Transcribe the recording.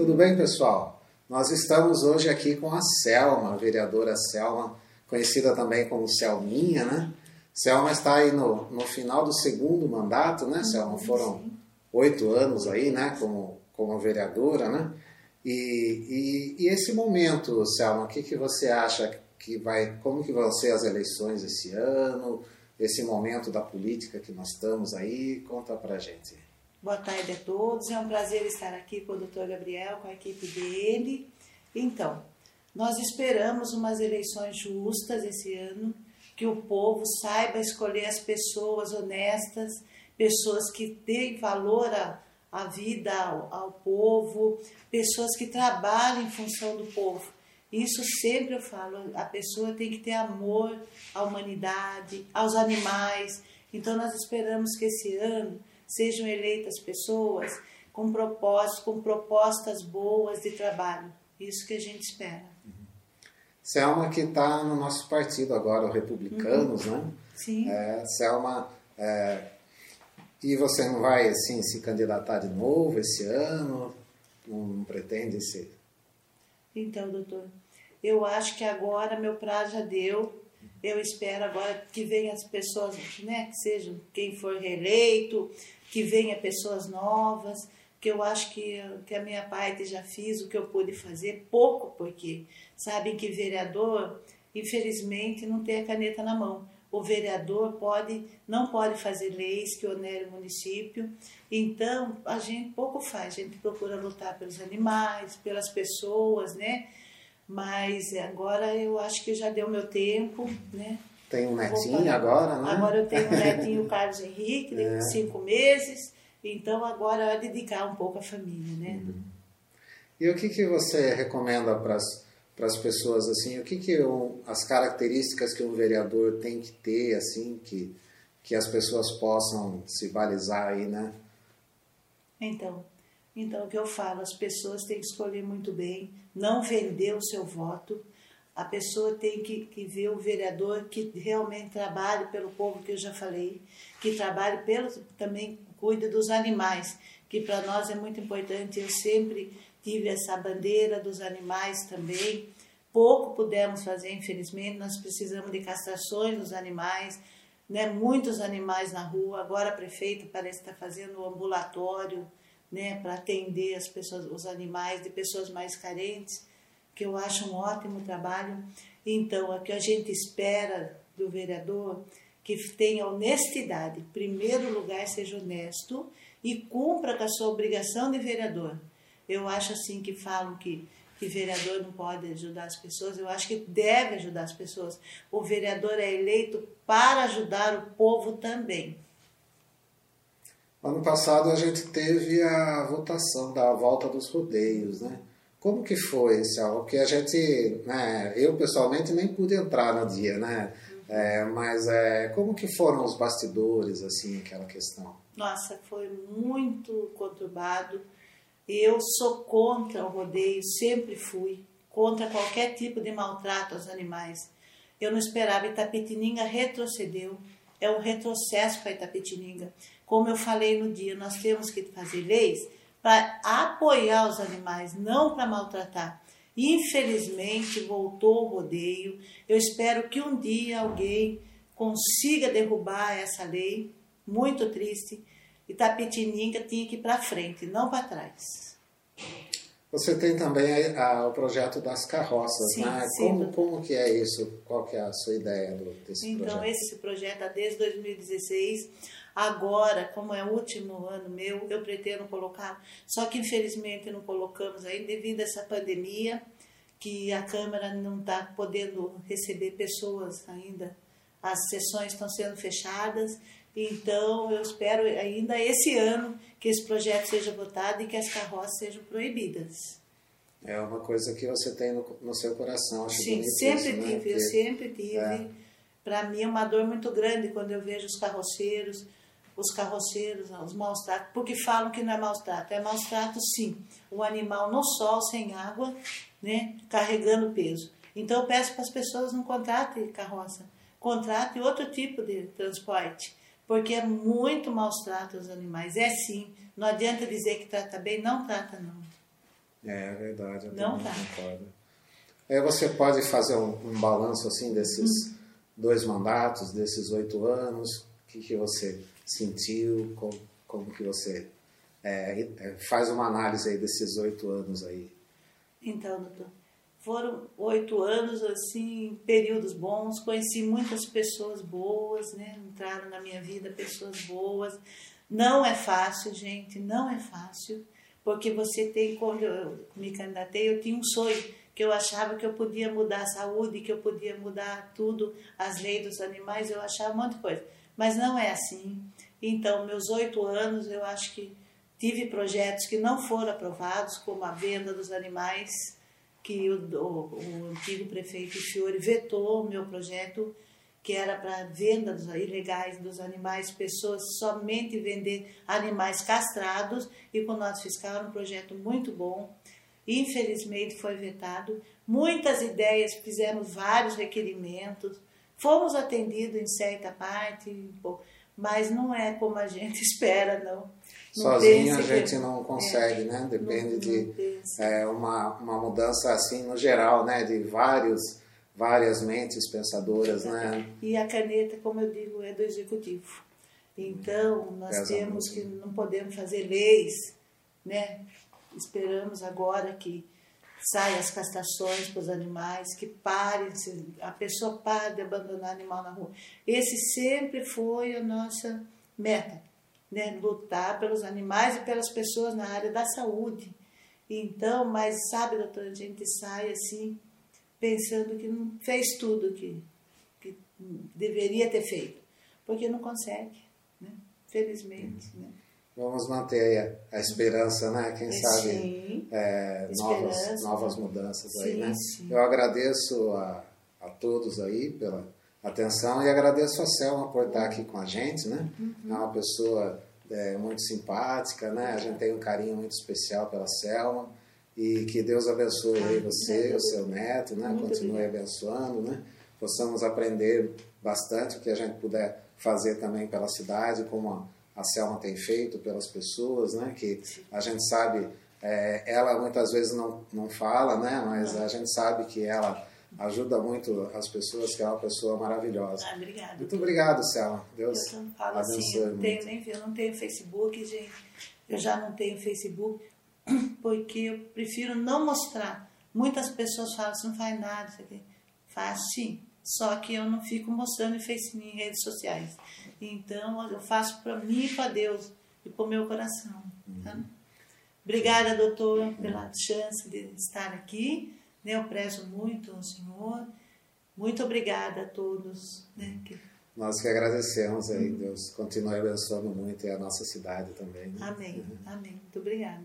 Tudo bem, pessoal? Nós estamos hoje aqui com a Selma, a vereadora Selma, conhecida também como Selminha, né? Selma está aí no, no final do segundo mandato, né, Selma? Foram oito anos aí, né, como, como vereadora, né? E, e, e esse momento, Selma, o que, que você acha que vai, como que vão ser as eleições esse ano, esse momento da política que nós estamos aí? Conta pra gente. Boa tarde a todos, é um prazer estar aqui com o doutor Gabriel, com a equipe dele. Então, nós esperamos umas eleições justas esse ano, que o povo saiba escolher as pessoas honestas, pessoas que deem valor à, à vida, ao, ao povo, pessoas que trabalhem em função do povo. Isso sempre eu falo, a pessoa tem que ter amor à humanidade, aos animais. Então nós esperamos que esse ano sejam eleitas pessoas com propósitos, com propostas boas de trabalho. Isso que a gente espera. Selma que está no nosso partido agora, o Republicanos, uhum. né? Sim. É, Selma, é, e você não vai assim se candidatar de novo esse ano? Não, não pretende ser? Então, doutor, eu acho que agora meu prazo já deu. Eu espero agora que venham as pessoas, né, que sejam quem for reeleito, que venha pessoas novas, que eu acho que, que a minha parte já fiz o que eu pude fazer, pouco, porque sabem que vereador, infelizmente, não tem a caneta na mão. O vereador pode, não pode fazer leis que onerem o município, então a gente pouco faz, a gente procura lutar pelos animais, pelas pessoas, né? Mas agora eu acho que já deu meu tempo, né? Tem um netinho agora, né? Agora eu tenho um netinho, o Carlos Henrique, de é. cinco meses. Então agora é dedicar um pouco à família, né? Uhum. E o que, que você recomenda para as pessoas, assim? O que, que um, as características que um vereador tem que ter, assim, que, que as pessoas possam se balizar aí, né? Então, então, o que eu falo, as pessoas têm que escolher muito bem, não vender o seu voto, a pessoa tem que, que ver o vereador que realmente trabalhe pelo povo, que eu já falei, que trabalhe pelo, também cuida dos animais, que para nós é muito importante. Eu sempre tive essa bandeira dos animais também. Pouco pudemos fazer, infelizmente, nós precisamos de castrações dos animais, né? muitos animais na rua. Agora a prefeita parece estar fazendo um ambulatório né? para atender as pessoas, os animais de pessoas mais carentes que eu acho um ótimo trabalho. Então, o que a gente espera do vereador que tenha honestidade, em primeiro lugar, seja honesto e cumpra com a sua obrigação de vereador. Eu acho assim que falam que que vereador não pode ajudar as pessoas, eu acho que deve ajudar as pessoas. O vereador é eleito para ajudar o povo também. Ano passado a gente teve a votação da volta dos rodeios, né? Como que foi algo? Porque a gente, né, eu pessoalmente nem pude entrar no dia, né? É, mas é, como que foram os bastidores, assim, aquela questão? Nossa, foi muito conturbado. Eu sou contra o rodeio, sempre fui. Contra qualquer tipo de maltrato aos animais. Eu não esperava, Itapetininga retrocedeu. É um retrocesso para Itapetininga. Como eu falei no dia, nós temos que fazer leis para apoiar os animais, não para maltratar. Infelizmente voltou o rodeio. Eu espero que um dia alguém consiga derrubar essa lei. Muito triste. Itapetininga tinha que ir para frente, não para trás. Você tem também a, o projeto das carroças, sim, né? Sim, como, como que é isso? Qual que é a sua ideia desse então, projeto? Então, esse projeto é desde 2016 Agora, como é o último ano meu, eu pretendo colocar, só que infelizmente não colocamos ainda devido a essa pandemia, que a Câmara não está podendo receber pessoas ainda, as sessões estão sendo fechadas, então eu espero ainda esse ano que esse projeto seja votado e que as carroças sejam proibidas. É uma coisa que você tem no, no seu coração, acho Sim, sempre isso, né? tive, né? eu sempre tive. É. Para mim é uma dor muito grande quando eu vejo os carroceiros, os carroceiros, os maus tratos, porque falam que não é maus trato. É maus trato, sim. O animal no sol, sem água, né, carregando peso. Então eu peço para as pessoas não contratem carroça, contratem outro tipo de transporte, porque é muito maus trato os animais. É sim, não adianta dizer que trata bem, não trata não. É, é verdade. Eu Não tá. concordo. Aí você pode fazer um, um balanço assim desses hum. dois mandatos, desses oito anos, o que, que você sentiu, como, como que você é, é, faz uma análise aí desses oito anos aí. Então, doutor, foram oito anos, assim, períodos bons, conheci muitas pessoas boas, né? Entraram na minha vida pessoas boas. Não é fácil, gente, não é fácil, porque você tem, quando eu me candidatei, eu tinha um sonho, que eu achava que eu podia mudar a saúde, que eu podia mudar tudo, as leis dos animais, eu achava um monte de coisa. Mas não é assim. Então, meus oito anos, eu acho que tive projetos que não foram aprovados, como a venda dos animais, que o, o, o antigo prefeito Fiore vetou o meu projeto, que era para venda dos, ilegais dos animais, pessoas somente vender animais castrados, e com nota fiscal era um projeto muito bom. Infelizmente foi vetado. Muitas ideias, fizemos vários requerimentos, fomos atendidos em certa parte, mas não é como a gente espera, não. Sozinho a gente não consegue, é, né? Depende não, de é, uma, uma mudança assim no geral, né? De vários, várias mentes pensadoras, né? E a caneta, como eu digo, é do executivo. Então, nós Pesa temos muito. que não podemos fazer leis, né? Esperamos agora que saiam as castrações para os animais, que parem, a pessoa pare de abandonar animal na rua. Esse sempre foi a nossa meta né, lutar pelos animais e pelas pessoas na área da saúde. Então, mas sabe, doutora, a gente sai assim, pensando que não fez tudo que, que deveria ter feito, porque não consegue, né? felizmente. Né? Vamos manter a, esperança, né? Quem sabe é, novas, novas mudanças sim, aí, né? Sim. Eu agradeço a, a todos aí pela atenção e agradeço a Selma por estar aqui com a gente, né? Uhum. É uma pessoa é, muito simpática, né? A gente tem um carinho muito especial pela Selma e que Deus abençoe aí você, o seu neto, né? Muito Continue abençoando, né? Possamos aprender bastante o que a gente puder fazer também pela cidade, como a, a Selma tem feito pelas pessoas, né? Que a gente sabe, é, ela muitas vezes não, não fala, né? Mas a gente sabe que ela ajuda muito as pessoas, que é uma pessoa maravilhosa. Ah, obrigada. Muito obrigado, Selma. Deus eu não falo abençoe assim, eu não, tenho, nem, eu não tenho Facebook, gente. Eu já não tenho Facebook, porque eu prefiro não mostrar. Muitas pessoas falam, você não faz nada, você faz sim. Só que eu não fico mostrando em Facebook, em redes sociais. Então, eu faço para mim e para Deus e para o meu coração. Tá? Uhum. Obrigada, doutor, pela chance de estar aqui. Né? Eu prezo muito ao Senhor. Muito obrigada a todos. Né? Que... Nós que agradecemos aí, Deus continue abençoando muito e a nossa cidade também. Né? Amém, uhum. amém. Muito obrigada.